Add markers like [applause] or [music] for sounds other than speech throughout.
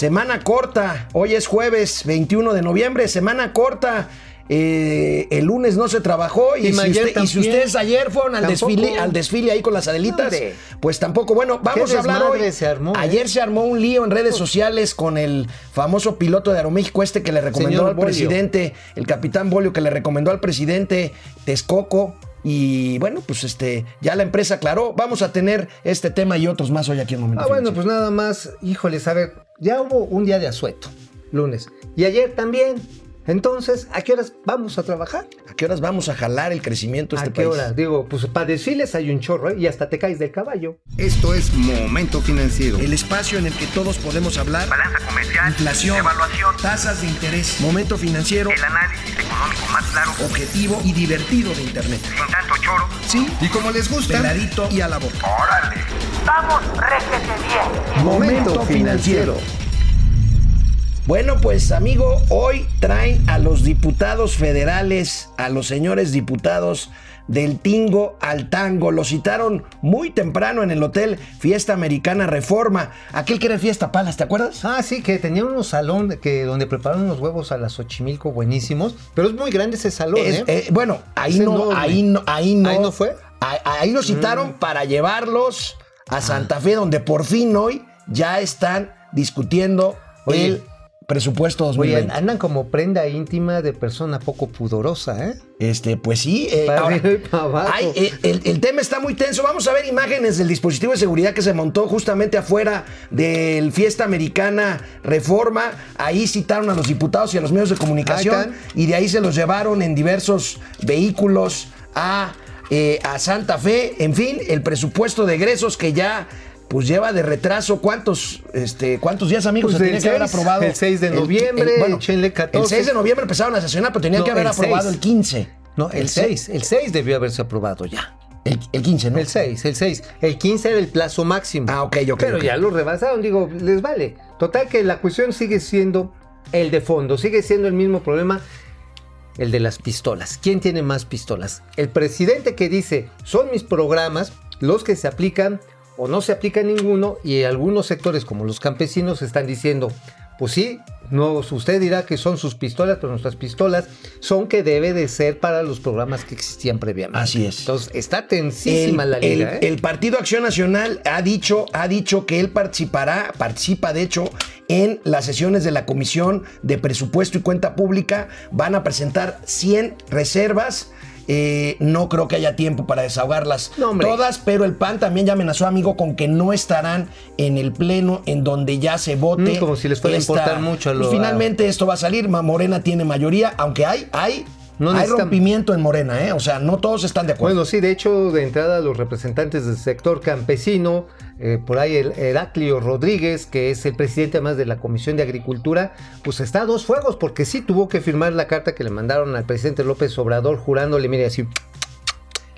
Semana corta, hoy es jueves 21 de noviembre, semana corta. Eh, el lunes no se trabajó y, Y si, ayer usted- y si también. ustedes ayer fueron al Tampoco. desfile, al desfile ahí con las adelitas, pues tampoco. Bueno, vamos a hablar hoy. se armó, ¿eh? ayer se armó un lío en redes sociales con el famoso piloto de Aeroméxico este que le recomendó Señor al Bolio. presidente, el capitán Bolio que le recomendó al presidente Texcoco. Y bueno, pues este, ya la empresa aclaró. Vamos a tener este tema y otros más hoy aquí en Momento Ah, bueno, pues nada más, híjoles, a ver, ya hubo un día de asueto, lunes. Y ayer también. Entonces, ¿a qué horas vamos a trabajar? ¿A qué horas vamos a jalar el crecimiento de ¿A este qué país? horas? Digo, pues para desfiles hay un chorro ¿eh? y hasta te caes del caballo. Esto es Momento Financiero. El espacio en el que todos podemos hablar. balanza comercial, Inflación, evaluación, tasas de interés, momento financiero, el análisis económico más claro, objetivo y divertido de Internet. sin tanto choro. Sí, Y como les gusta, peladito y a la boca. ¡Órale! ¡Vamos, réjete bien! Momento Financiero. Bueno, pues amigo, hoy traen a los diputados federales, a los señores diputados del Tingo al Tango. Lo citaron muy temprano en el hotel Fiesta Americana Reforma. Aquel que era Fiesta Palas, ¿te acuerdas? Ah, sí, que tenía unos salón que, donde prepararon unos huevos a las Xochimilco buenísimos. Pero es muy grande ese salón, Es- ¿eh? eh, bueno, ahí no, ahí no, ahí no. ¿Ahí no fue? Mm. Ahí, ahí lo citaron para llevarlos a Santa Fe, donde por fin hoy ya están discutiendo Oye. el presupuesto Oye, 2020. andan como prenda íntima de persona poco pudorosa, ¿eh? Este, pues sí. eh, Para ahora, arriba y para abajo. hay, eh, el, el tema está muy tenso. Vamos a ver imágenes del dispositivo de seguridad que se montó justamente afuera del Fiesta Americana Reforma. Ahí citaron a los diputados y a los medios de comunicación y de ahí se los llevaron en diversos vehículos a, eh, a Santa Fe. En fin, el presupuesto de egresos que ya pues lleva de retraso. ¿Cuántos, este, cuántos días, amigos, Pues se el tenía que haber 6, aprobado? el 6 de noviembre, échenle 14. El 6 de noviembre empezaron a sesionar, pero tenían No, que haber el aprobado 6. el 15. No, el, 6. El 6 debió haberse aprobado ya. El, el 15, ¿no? El 6, el 6. El 15 era el plazo máximo. Ah, ok, ok, Pero ok. ya lo rebasaron, digo, les vale. Total que la cuestión sigue siendo el de fondo, sigue siendo el mismo problema, el de las pistolas. ¿Quién tiene más pistolas? El presidente que dice, son mis programas los que se aplican o no se aplica ninguno y algunos sectores como los campesinos están diciendo, pues sí, no, usted dirá que son sus pistolas, pero nuestras pistolas son que debe de ser para los programas que existían previamente. Así es. Entonces está tensísima la liga. el- ¿eh? el Partido Acción Nacional ha dicho, ha dicho que él participará, participa de hecho en las sesiones de la Comisión de Presupuesto y Cuenta Pública. Van a presentar 100 reservas. Eh, no creo que haya tiempo para desahogarlas No, todas, pero el PAN también ya amenazó, amigo, con que no estarán en el pleno en donde ya se vote. Mm, como si les fuera a importar mucho lo- Pues finalmente esto va a salir. Morena tiene mayoría, aunque hay, hay, No hay necesitan- rompimiento en Morena, ¿eh? O sea, no todos están de acuerdo. Bueno, sí, de hecho, de entrada los representantes del sector campesino, eh, por ahí el Heraclio Rodríguez, que es el presidente además de la Comisión de Agricultura, pues está a dos fuegos, porque sí tuvo que firmar la carta que le mandaron al presidente López Obrador, jurándole, mire, así,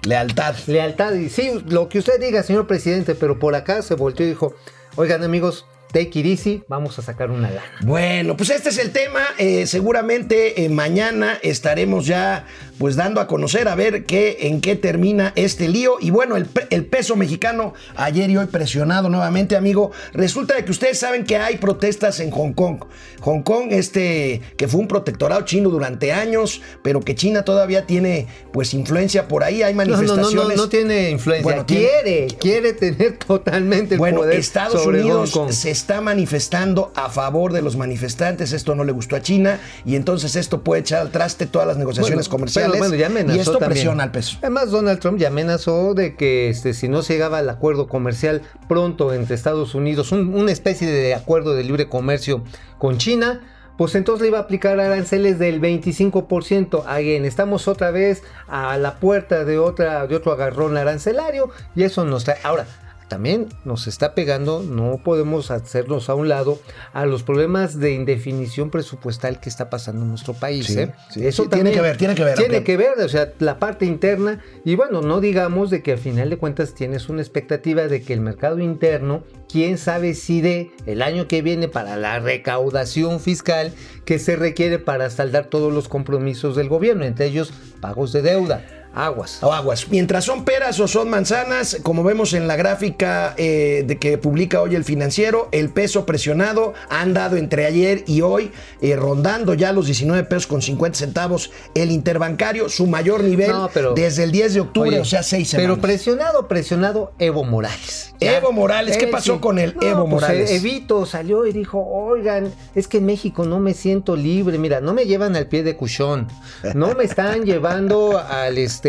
Lealtad. lealtad, y sí, lo que usted diga, señor presidente, pero por acá se volteó y dijo, oigan amigos, take it easy, vamos a sacar una lana. Bueno, pues este es el tema. Eh, seguramente eh, mañana estaremos ya pues dando a conocer a ver qué, en qué termina este lío. Y bueno, el, pe- el peso mexicano ayer y hoy presionado nuevamente, amigo. Resulta de que ustedes saben que hay protestas en Hong Kong. Hong Kong, este, que fue un protectorado chino durante años, pero que China todavía tiene pues influencia por ahí. Hay no, manifestaciones. no, no, no tiene influencia, Bueno, tiene- quiere, quiere tener totalmente el Bueno, poder Estados sobre Unidos Hong Kong. se está manifestando a favor de los manifestantes. Esto no le gustó a China y entonces esto puede echar al traste todas las negociaciones Bueno, comerciales. Pero bueno, ya amenazó y esto también. presiona al peso. Además, Donald Trump ya amenazó de que este, si no se llegaba al acuerdo comercial pronto entre Estados Unidos, un- una especie de acuerdo de libre comercio con China, pues entonces le iba a aplicar aranceles del 25%. Again, estamos otra vez a la puerta de, otra, de otro agarrón arancelario y eso nos trae. Ahora, también nos está pegando, no podemos hacernos a un lado a los problemas de indefinición presupuestal que está pasando en nuestro país. Sí, ¿eh? sí, sí, tiene que ver, tiene que ver, Tiene que ver, o sea, la parte interna. Y bueno, no digamos de que al final de cuentas tienes una expectativa de que el mercado interno, quién sabe si de el año que viene para la recaudación fiscal que se requiere para saldar todos los compromisos del gobierno, entre ellos pagos de deuda. Aguas. o aguas. Mientras son peras o son manzanas, como vemos en la gráfica eh, de que publica hoy el financiero, el peso presionado ha andado entre ayer y hoy, eh, rondando ya los 19 pesos con 50 centavos el interbancario, su mayor nivel No, pero- desde el 10 de octubre, Oye, o sea, seis semanas. Pero presionado, presionado Evo Morales. Evo Morales, ¿qué pasó con el Evo pues, Morales? Evito salió y dijo, oigan, es que en México no me siento libre, mira, no me llevan al pie de cuchón, no me están [laughs] llevando al este,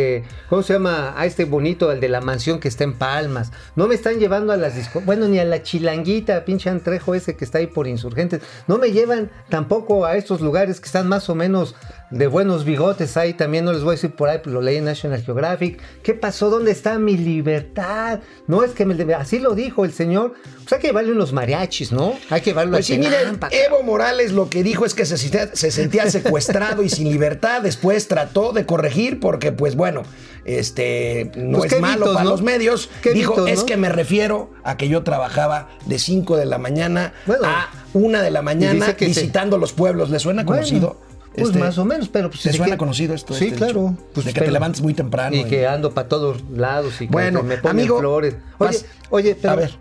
¿cómo se llama? A este bonito, al de la mansión que está en Palmas, no me están llevando a las discos, bueno, ni a la chilanguita, pinche antrejo ese que está ahí por insurgentes, no me llevan tampoco a estos lugares que están más o menos de buenos bigotes ahí, también no les voy a decir por ahí, pero lo leí en National Geographic, ¿qué pasó? ¿Dónde está mi libertad? No es que me, así lo dijo el señor, pues hay que llevarle unos mariachis, ¿no? Hay que llevarlo Pues sí, miren. Evo Morales lo que dijo es que se sentía, se sentía secuestrado y sin libertad. Después trató de corregir porque, pues bueno, este no Pues es malo mitos, para ¿no? los medios. Dijo, mitos, es ¿no? que me refiero a que yo trabajaba de 5 de la mañana Bueno. a 1 de la mañana se- visitando los pueblos. ¿Le suena Bueno, conocido? Pues Este, más o menos, pero pues ¿Te de suena que- conocido esto? Sí, este claro. Pues, de que te levantes muy temprano. Y que ando para todos lados y que Bueno, me ponen amigo, flores. Oye, vas- oye, pero a ver.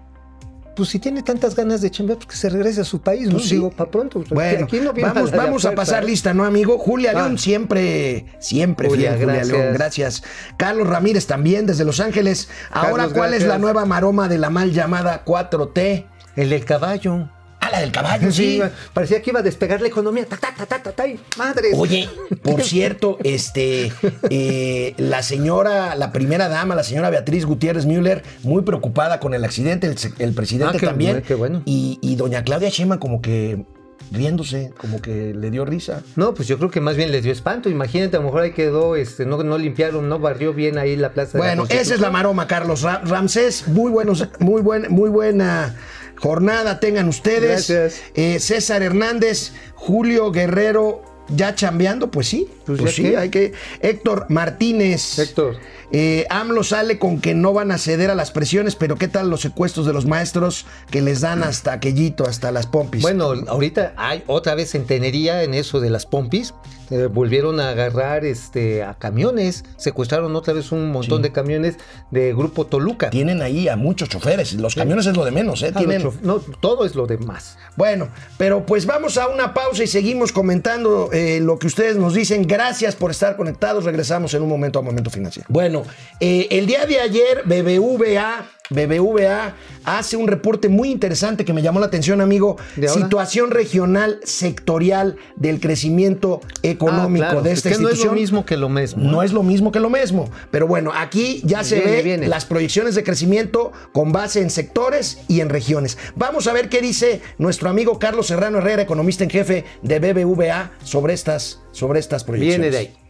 pues si tiene tantas ganas de chambear, pues que se regrese a su país, ¿no? Pues sí. Digo, para pronto. Bueno, aquí no viene vamos, vamos a pasar ¿eh? lista, ¿no, amigo? Julia Ah. León siempre, siempre Julia, fiel, Julia gracias. León, gracias. Carlos Ramírez también desde Los Ángeles. Ahora, Carlos, ¿cuál es la nueva maroma de la mal llamada 4T? El del caballo. Ah, la del caballo, sí. parecía que iba a despegar la economía. Ta, ta, ta, ta, ta, ta, y madres. Oye, por [laughs] cierto, este, eh, la señora, la primera dama, la señora Beatriz Gutiérrez Müller, muy preocupada con el accidente, el, presidente Ah, qué también. bueno, qué bueno. Y, y doña Claudia Sheinbaum como que riéndose, como que le dio risa. No, pues yo creo que más bien les dio espanto. Imagínate, a lo mejor ahí quedó, este, no, no limpiaron, no barrió bien ahí la plaza. de la Bueno, esa es la maroma, Carlos. Ra- Ramsés, muy buenos, muy buen, muy buena jornada tengan ustedes. Gracias. Eh, César Hernández, Julio Guerrero, ya chambeando, pues sí. Pues Pues, sí, qué. hay que. Héctor Martínez. Héctor. Eh, AMLO sale con que no van a ceder a las presiones, pero ¿qué tal los secuestros de los maestros que les dan hasta aquellito, hasta las pompis? Bueno, ahorita hay otra vez centenería en eso de las pompis. Eh, volvieron a agarrar este a camiones, secuestraron otra vez un montón Sí. de camiones de Grupo Toluca. tienen ahí a muchos choferes. Los camiones es lo de menos, ¿eh? Ah, Tienen, no, todo es lo demás. Bueno, pero pues vamos a una pausa y seguimos comentando eh, lo que ustedes nos dicen. Gracias por estar conectados. Regresamos en un momento a Momento Financiero. Bueno, eh, el día de ayer BBVA, BBVA hace un reporte muy interesante que me llamó la atención, amigo. Situación regional sectorial del crecimiento económico Ah, claro, de es esta que no es institución. lo mismo que lo mismo. No es lo mismo que lo mismo. Pero bueno, aquí ya se Viene, ve viene. las proyecciones de crecimiento con base en sectores y en regiones. Vamos a ver qué dice nuestro amigo Carlos Serrano Herrera, economista en jefe de BBVA, sobre estas, sobre estas proyecciones. Viene de ahí.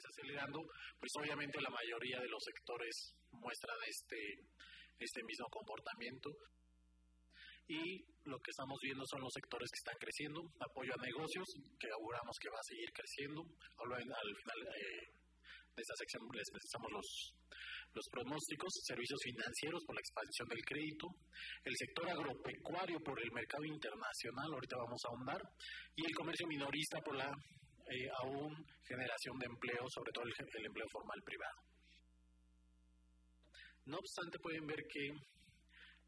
De- desacelerando, pues obviamente la mayoría de los sectores muestran este, este mismo comportamiento. Y lo que estamos viendo son los sectores que están creciendo, apoyo a negocios, que auguramos que va a seguir creciendo. Al final eh, de esta sección les presentamos los, los pronósticos, servicios financieros por la expansión del crédito, el sector agropecuario por el mercado internacional, ahorita vamos a ahondar, y el comercio minorista por la eh, aún generación de empleo, sobre todo el, el empleo formal privado. No obstante, pueden ver que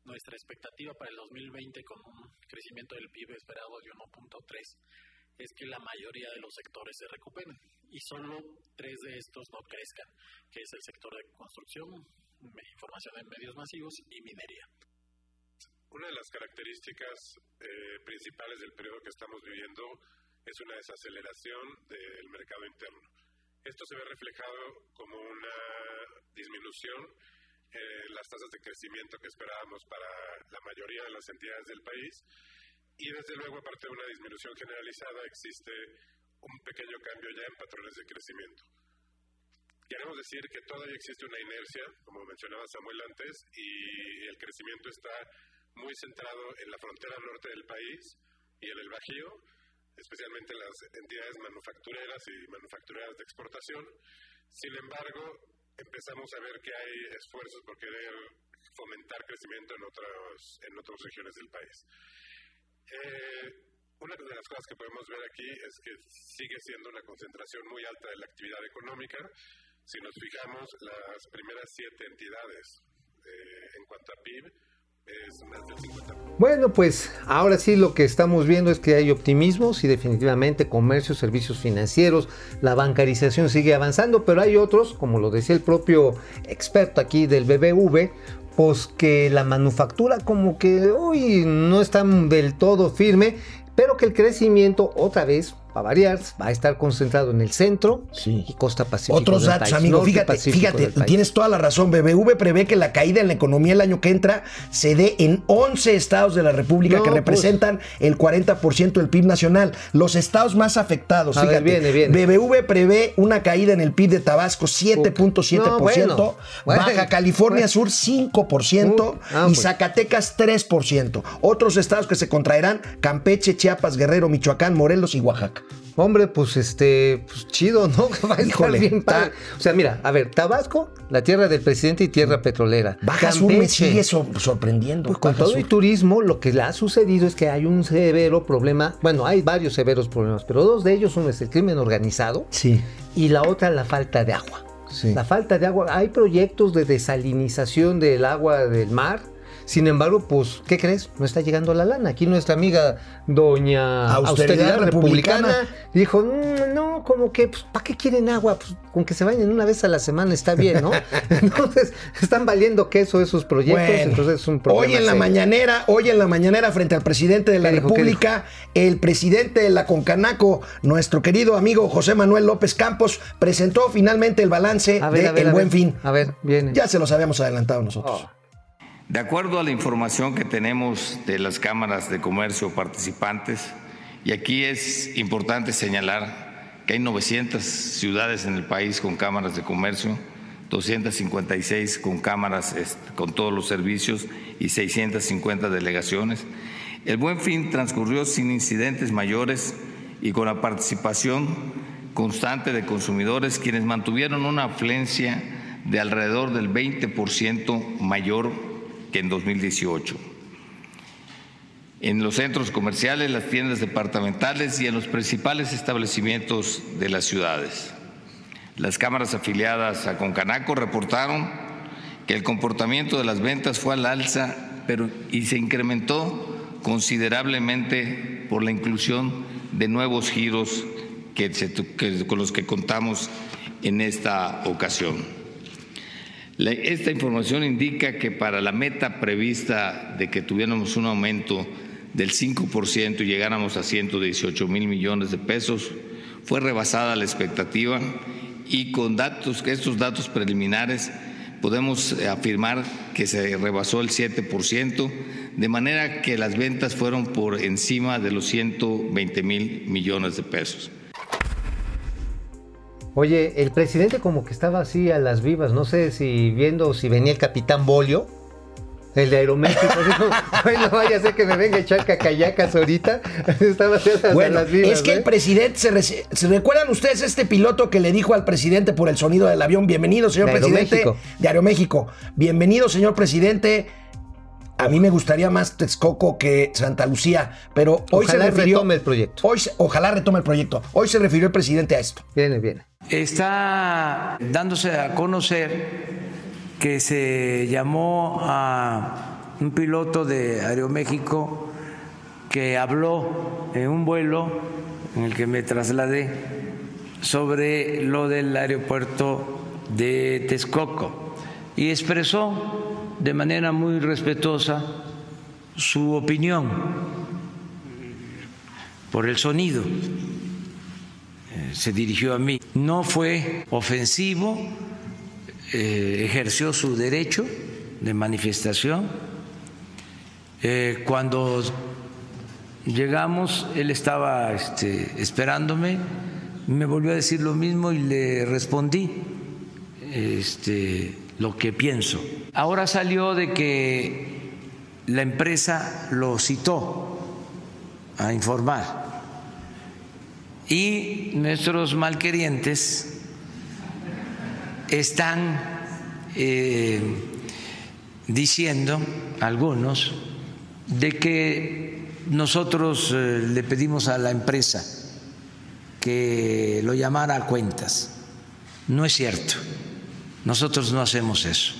nuestra expectativa para el 2020 con un crecimiento del PIB esperado de 1.3 es que la mayoría de los sectores se recuperen y solo tres de estos no crezcan, que es el sector de construcción, información en medios masivos y minería. Una de las características eh, principales del periodo que estamos viviendo es una desaceleración del mercado interno. Esto se ve reflejado como una disminución en las tasas de crecimiento que esperábamos para la mayoría de las entidades del país y desde luego aparte de una disminución generalizada existe un pequeño cambio ya en patrones de crecimiento. Queremos decir que todavía existe una inercia, como mencionaba Samuel antes, y el crecimiento está muy centrado en la frontera norte del país y en el Bajío, especialmente en las entidades manufactureras y manufactureras de exportación. Sin embargo, empezamos a ver que hay esfuerzos por querer fomentar crecimiento en, otros, en otras regiones del país. Eh, Una de las cosas que podemos ver aquí es que sigue siendo una concentración muy alta de la actividad económica. Si nos fijamos, las primeras siete entidades eh, en cuanto a PIB es más del 50%. Bueno, pues ahora sí lo que estamos viendo es que hay optimismo, sí definitivamente comercio, servicios financieros, la bancarización sigue avanzando, pero hay otros, como lo decía el propio experto aquí del BBV, pues que la manufactura como que hoy no está del todo firme, pero que el crecimiento otra vez para variar, va a estar concentrado en el centro Sí. y costa pacífico. Otros datos, país, amigo. Fíjate, fíjate, tienes toda la razón. BBV prevé que la caída en la economía el año que entra se dé en 11 estados de la República No, que pues. representan el 40% del PIB nacional. Los estados más afectados, ver, fíjate. viene, viene. BBV prevé una caída en el PIB de Tabasco 7.7%, No, bueno, bueno. Baja California Bueno. Sur 5% Uh, ah, y pues. Zacatecas 3%. Otros estados que se contraerán, Campeche, Chiapas, Guerrero, Michoacán, Morelos y Oaxaca. Hombre, pues este, pues chido, ¿no? [laughs] Va a estar Híjole, bien padre. está- O sea, mira, a ver, Tabasco, la tierra del presidente y tierra petrolera. Baja Sur me sigue so- sorprendiendo. Pues con Baja todo y Sur. turismo, lo que le ha sucedido es que hay un severo problema. Bueno, hay varios severos problemas, pero dos de ellos, uno es el crimen organizado Sí. y la otra la falta de agua. Sí. La falta de agua. Hay proyectos de desalinización del agua del mar. Sin embargo, pues, ¿qué crees? No está llegando la lana. Aquí nuestra amiga doña Austeridad Austeridad, Republicana. Republicana, dijo, "Mm, no, como que, pues, ¿para qué quieren agua? Pues, con que se bañen una vez a la semana está bien, ¿no? [laughs] Entonces, están valiendo queso esos proyectos, Bueno, entonces es un problema hoy en la mañanera, hoy en la mañanera frente al presidente de la ¿Qué dijo? ¿Qué República, el presidente de la Concanaco, nuestro querido amigo José Manuel López Campos, presentó finalmente el balance A ver, de a ver, El a Buen ver. Fin. A ver, viene. Ya se los habíamos adelantado nosotros. De acuerdo a la información que tenemos de las cámaras de comercio participantes, y aquí es importante señalar que hay 900 ciudades en el país con cámaras de comercio, 256 con cámaras est- con todos los servicios y 650 delegaciones. El buen fin transcurrió sin incidentes mayores y con la participación constante de consumidores quienes mantuvieron una afluencia de alrededor del 20% mayor que en 2018. En los centros comerciales, las tiendas departamentales y en los principales establecimientos de las ciudades. Las cámaras afiliadas a Concanaco reportaron que el comportamiento de las ventas fue al alza pero, y se incrementó considerablemente por la inclusión de nuevos giros que con los que contamos en esta ocasión. Esta información indica que para la meta prevista de que tuviéramos un aumento del 5% y llegáramos a 118 mil millones de pesos, fue rebasada la expectativa y con datos, estos datos preliminares podemos eh, afirmar que se rebasó el 7%, de manera que las ventas fueron por encima de los 120 mil millones de pesos. Oye, el presidente como que estaba así a las vivas, no sé si viendo si venía el capitán Bolio, el de Aeroméxico, dijo, [laughs] bueno, vaya a ser que me venga a echar cacayacas ahorita. [laughs] estaba así a, a Bueno, las vivas. es que ¿eh? el presidente, se, ¿se recuerdan ustedes este piloto que le dijo al presidente por el sonido del avión? Bienvenido, señor De presidente Aeroméxico. de Aeroméxico. Bienvenido, señor presidente. A mí me gustaría más Texcoco que Santa Lucía, pero hoy Ojalá se refirió. retome el proyecto. Hoy, se- ojalá retome el proyecto. Hoy se refirió el presidente a esto. Viene, viene. Está dándose a conocer que se llamó a un piloto de Aeroméxico que habló en un vuelo en el que me trasladé sobre lo del aeropuerto de Texcoco y expresó de manera muy respetuosa su opinión por el sonido se dirigió a mí. No fue ofensivo, eh, ejerció su derecho de manifestación. Eh, cuando llegamos, él estaba este, esperándome, me volvió a decir lo mismo y le respondí este, lo que pienso. Ahora salió de que la empresa lo citó a informar y nuestros malquerientes están eh, diciendo, algunos, de que nosotros eh, le pedimos a la empresa que lo llamara a cuentas. No es cierto. Nosotros no hacemos eso.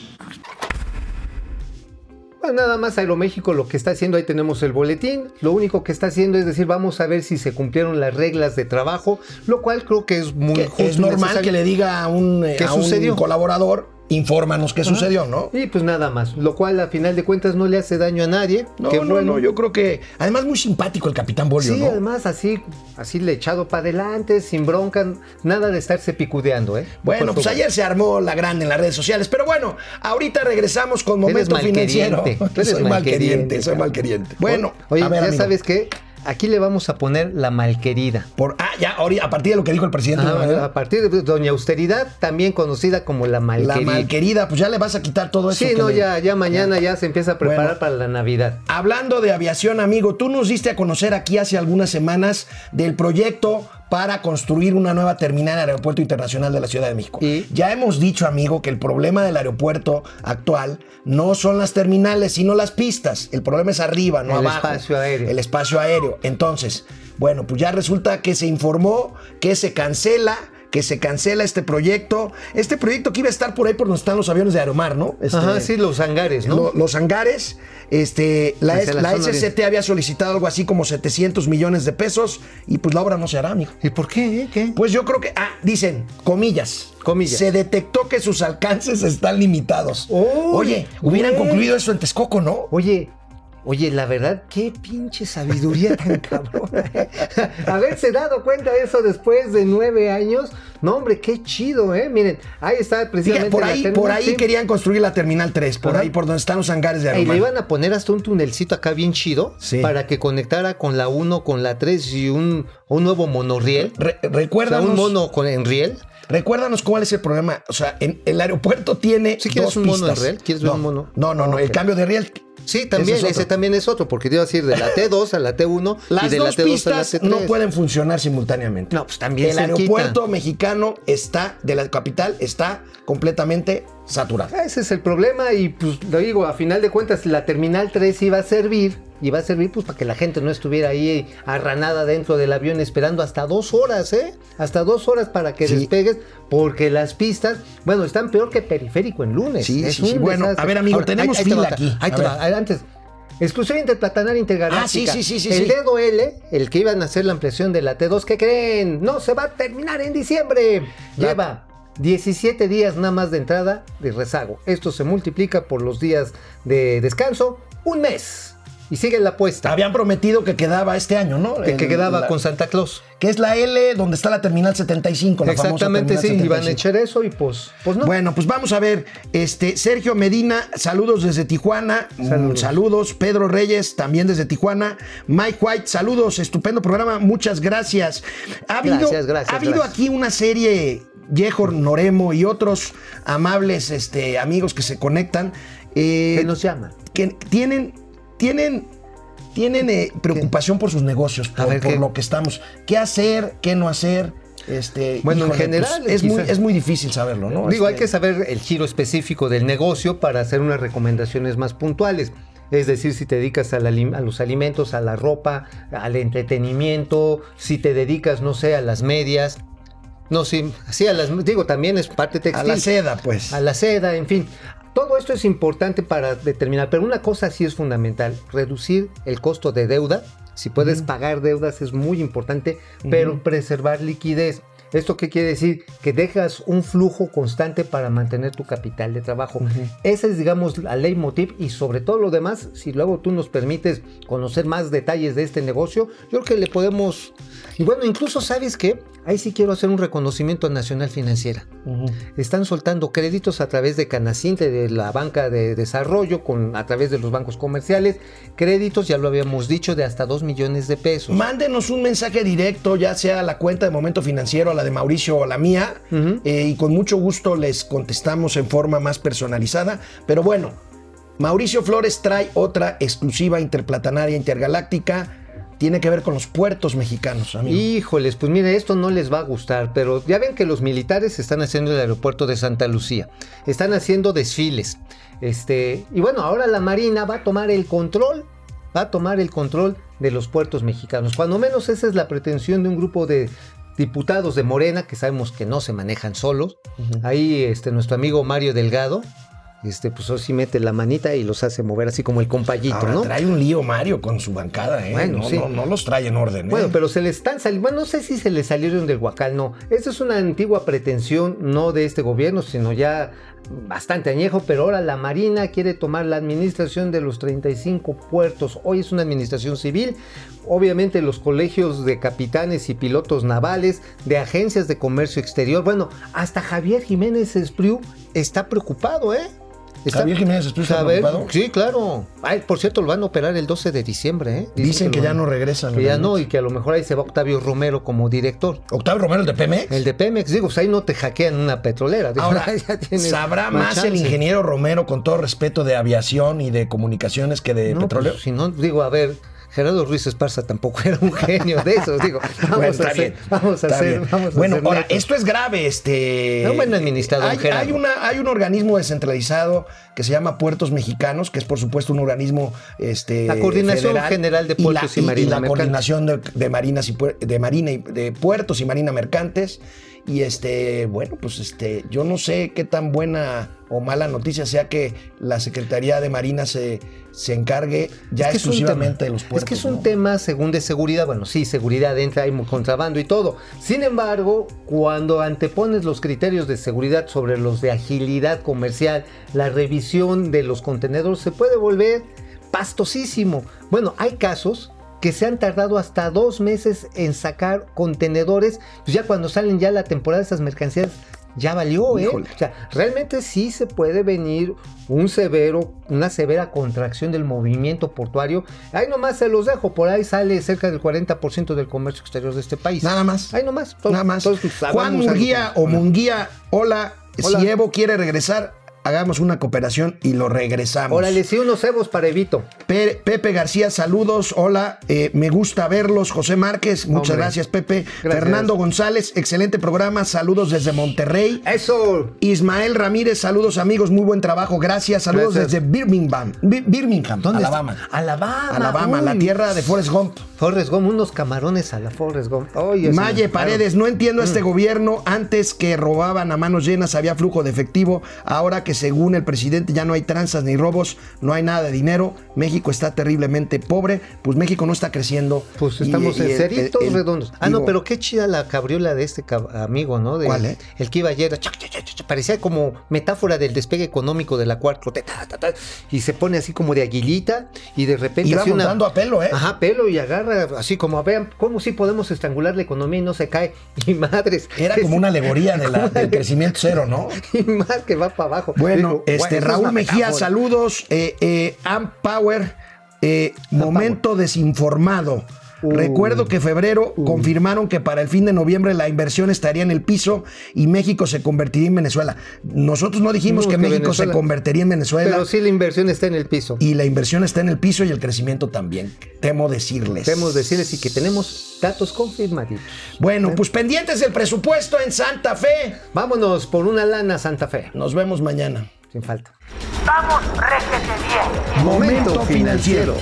Bueno, nada más Aeroméxico lo que está haciendo, ahí tenemos el boletín, lo único que está haciendo es decir, vamos a ver si se cumplieron las reglas de trabajo, lo cual creo que es muy Que justo es normal necesario. que le diga a un, eh, ¿Qué a un colaborador, infórmanos qué sucedió, ¿no? Y pues nada más, lo cual a final de cuentas no le hace daño a nadie. No, Qué no, bueno. no, yo creo que además muy simpático el Capitán Bolio, Sí, ¿no? además así, así le echado para adelante, sin bronca, nada de estarse picudeando, ¿eh? Bueno, pues ayer se armó la grande en las redes sociales, pero bueno, ahorita regresamos con Eres Momento Financiero. malqueriente, [laughs] tú eres soy malqueriente, soy malqueriente. Bueno, oye, a ver, ya amigo, sabes qué, aquí le vamos a poner la malquerida. por, ah, ya, a partir de lo que dijo el presidente. Ah, ¿no? a partir de Doña Austeridad, también conocida como la la malquerida. malquerida, pues ya le vas a quitar todo eso. Sí, no, le- ya, ya mañana ya se empieza a preparar Bueno. para la Navidad. Hablando de aviación, amigo, tú nos diste a conocer aquí hace algunas semanas del proyecto para construir una nueva terminal en el Aeropuerto Internacional de la Ciudad de México. Y- Ya hemos dicho, amigo, que el problema del aeropuerto actual no son las terminales, sino las pistas. El problema es arriba, no El abajo. espacio aéreo. El espacio aéreo. Entonces, bueno, pues ya resulta que se informó que se cancela que se cancela este proyecto. Este proyecto que iba a estar por ahí por donde están los aviones de Aeromar, ¿no? Este, Ajá, sí, los hangares, ¿no? lo- los hangares, este, la, SCT había solicitado algo así como 700 millones de pesos y pues la obra no se hará, amigo. ¿Y por qué? eh? ¿Qué? Pues yo creo que, ah, dicen, comillas. Comillas. Se detectó que sus alcances están limitados. Uy, Oye, hubieran concluido eso en Texcoco, ¿no? Oye, oye, la verdad, qué pinche sabiduría [laughs] tan cabrona. Haberse dado cuenta de eso después de nueve años. No, hombre, qué chido, ¿eh? Miren, ahí está Fíjate, precisamente. por la ahí, terminal, por ahí sí. querían construir la Terminal 3, por Ajá. ahí por donde están los hangares de Y le Aeromar. iban a poner hasta un tunelcito acá bien chido Sí. para que conectara con la 1, con la 3 y un, un nuevo monorriel. Re- O sea, recuérdanos, un mono con, en riel. recuérdanos cuál es el problema. O sea, en, el aeropuerto tiene ¿Sí quieres dos un mono en pistas. riel? ¿Quieres ver no, un mono? No, no, no. El cambio de riel. Sí, también, Ese ese, es otro. también es otro, porque te iba a decir de la T2 a la T1 y Las de la dos T2 a la pistas T3. no pueden funcionar simultáneamente. No, pues también El aeropuerto mexicano está, de la capital, está completamente saturado. Ese es el problema y pues lo digo, a final de cuentas la Terminal 3 iba a servir, iba a servir pues para que la gente no estuviera ahí arranada dentro del avión esperando hasta dos horas, ¿eh? Hasta dos horas para que Sí. despegues, porque las pistas, bueno, están peor que periférico en lunes. Sí, Es sí, un sí. Bueno, a ver, amigo, tenemos te fila va, aquí. Ahí te va, antes. Exclusiva interplatanaria intergaláctica. Ah, sí, sí, sí, sí, El dedo L, el que iban a hacer la ampliación de la T2, ¿qué creen? No, se va a terminar en diciembre. La- Lleva 17 días nada más de entrada de rezago. Esto se multiplica por los días de descanso, un mes. Y sigue la apuesta. Habían prometido que quedaba este año, ¿no? que, quedaba la- con Santa Claus. Que es la L donde está la Terminal 75. La famosa Exactamente, sí, Terminal iban a 75. echar eso y pues, pues no. Bueno, pues vamos a ver. Este, Sergio Medina, saludos desde Tijuana. Mm, Saludos. Saludos. Pedro Reyes, también desde Tijuana. Mike White, saludos. Estupendo programa. Muchas gracias. Ha habido, Gracias, gracias, ha habido gracias. aquí una serie, Yejor Noremo y otros amables este, amigos que se conectan. eh, que nos llaman. que tienen, tienen, tienen eh, preocupación por sus negocios, por, ver, por ¿qué? lo que estamos. ¿Qué hacer? ¿Qué no hacer? Este, Bueno, en general, es, muy, es muy difícil saberlo, ¿no? Digo, hay Este, que saber el giro específico del negocio para hacer unas recomendaciones más puntuales. Es decir, si te dedicas a los alimentos, a la ropa, al entretenimiento, si te dedicas, no sé, a las medias. No, sí, sí, a las, digo, también es parte a textil. la seda, pues. a la seda, en fin. Todo esto es importante para determinar, pero una cosa sí es fundamental, reducir el costo de deuda. Si puedes pagar deudas es muy importante, pero preservar liquidez. ¿Esto qué quiere decir? Que dejas un flujo constante para mantener tu capital de trabajo. Esa es, digamos, la leitmotiv y sobre todo lo demás, si luego tú nos permites conocer más detalles de este negocio, yo creo que le podemos... Y bueno, incluso sabes que ahí sí quiero hacer un reconocimiento a Nacional Financiera están soltando créditos a través de Canacinte, de la banca de desarrollo, con, a través de los bancos comerciales, créditos, ya lo habíamos dicho, de hasta 2 millones de pesos. Mándenos un mensaje directo, ya sea a la cuenta de Momento Financiero, a la de Mauricio o la mía, eh, y con mucho gusto les contestamos en forma más personalizada. Pero bueno, Mauricio Flores trae otra exclusiva interplatanaria intergaláctica. Tiene que ver con los puertos mexicanos, amigo. Híjoles, pues mire, esto no les va a gustar, pero ya ven que los militares están haciendo el aeropuerto de Santa Lucía, están haciendo desfiles, este, y bueno, ahora la Marina va a tomar el control, va a tomar el control de los puertos mexicanos. Cuando menos esa es la pretensión de un grupo de diputados de Morena, que sabemos que no se manejan solos. Ahí este, nuestro amigo Mario Delgado, este, pues sí mete la manita y los hace mover así como el compayito, Ahora ¿no? trae un lío Mario con su bancada, ¿eh? Bueno, no, sí. no, no los trae en orden, ¿eh? Bueno, pero se le están saliendo, bueno, no sé si se le salieron del huacal, no. Esa es una antigua pretensión, no de este gobierno, sino ya bastante añejo, pero ahora la Marina quiere tomar la administración de los 35 puertos. Hoy es una administración civil. Obviamente los colegios de capitanes y pilotos navales, de agencias de comercio exterior, bueno, hasta Javier Jiménez Espriu está preocupado, ¿eh? Está- ¿Javier Jiménez Espriu preocupado? Sí, claro. Ay, por cierto, lo van a operar el 12 de diciembre, ¿eh? Dicen que ya no regresan. que ya no, y que a lo mejor ahí se va Octavio Romero como director. Octavio Romero, el de Pemex. El de Pemex, digo, pues ahí no te hackean una petrolera. digo, Ahora, [laughs] ya ¿sabrá más el ingeniero Romero, con todo respeto, de aviación y de comunicaciones que de No, petróleo? pues, si no, digo, a ver, Gerardo Ruiz Esparza tampoco era un genio de eso. Digo, [laughs] vamos Bueno, a hacer, bien, vamos a está hacer, bien. vamos a bueno, hacer ahora, netos. esto es grave. Este, Es un buen administrador, hay, Gerardo. hay una, hay un organismo descentralizado que se llama Puertos Mexicanos, que es por supuesto un organismo este, La Coordinación federal, General de y Puertos y la, Marina la Mercante. coordinación de, de marinas y de marina y de puertos y marina mercantes. Y este, bueno, pues este, yo no sé qué tan buena o mala noticia sea que la Secretaría de Marina se, se encargue ya Es que exclusivamente tema- de los puertos. Es que es un ¿no? tema, según de seguridad, bueno, sí, seguridad entra, hay contrabando y todo. Sin embargo, cuando antepones los criterios de seguridad sobre los de agilidad comercial, la revisión de los contenedores se puede volver pastosísimo. Bueno, hay casos que se han tardado hasta dos meses en sacar contenedores, pues ya cuando salen ya la temporada de esas mercancías, ya valió, ¿eh? Híjole. O sea, realmente sí se puede venir un severo, una severa contracción del movimiento portuario. Ahí nomás se los dejo, por ahí sale cerca del 40% del comercio exterior de este país. Nada más. Ahí nomás. Nada más. Entonces, Juan hagamos algo Munguía o Munguía, hola. Hola. Si Evo quiere regresar, hagamos una cooperación y lo regresamos. Órale, sí, unos cebos para Evito. Pe- Pepe García, saludos. Hola, eh, me gusta verlos. José Márquez, muchas Hombre. gracias, Pepe. Gracias. Fernando González, excelente programa. Saludos desde Monterrey. Eso. Ismael Ramírez, saludos amigos, muy buen trabajo, gracias. Saludos Gracias. desde Birmingham, Bir- Birmingham, ¿Dónde está? Alabama. Alabama. Alabama, la uy. tierra de Forrest Gump. Forrest Gump, unos camarones a la Forrest Gump. Maye Paredes, no entiendo Mm. este gobierno. Antes que robaban a manos llenas había flujo de efectivo. Ahora que según el presidente ya no hay tranzas ni robos, no hay nada de dinero. México está terriblemente pobre. Pues México no está creciendo. Pues Y- estamos y en el- ceritos el- el- redondos. Ah, no, pero qué chida la cabriola de este cab- amigo, ¿no? De- ¿Cuál, eh? El que iba ayer. Parecía como metáfora del despegue económico de la cuarta. ta, ta, ta, Y se pone así como de aguilita y de repente. Iba una- a pelo, ¿eh? Ajá, pelo y agarra así como, vean, ¿cómo sí podemos estrangular la economía y no se cae? [laughs] Y madres. Era como una alegoría de la- [laughs] del crecimiento cero, ¿no? [laughs] Y más que va para abajo. Bueno, Digo, este bueno, eso es Raúl Mejía, metáfora. saludos. Eh, eh, Amp Power, eh, momento desinformado. Uh. Recuerdo que febrero confirmaron que para el fin de noviembre la inversión estaría en el piso y México se convertiría en Venezuela. Nosotros no dijimos No, que que México Venezuela- se convertiría en Venezuela Pero sí la inversión está en el piso. y la inversión está en el piso y el crecimiento también. Temo decirles. Debemos decirles y que tenemos datos confirmativos. Bueno, pues pendientes del presupuesto en Santa Fe. Vámonos por una lana Santa Fe. Nos vemos mañana. Sin falta. Vamos, réjete bien. Momento financiero.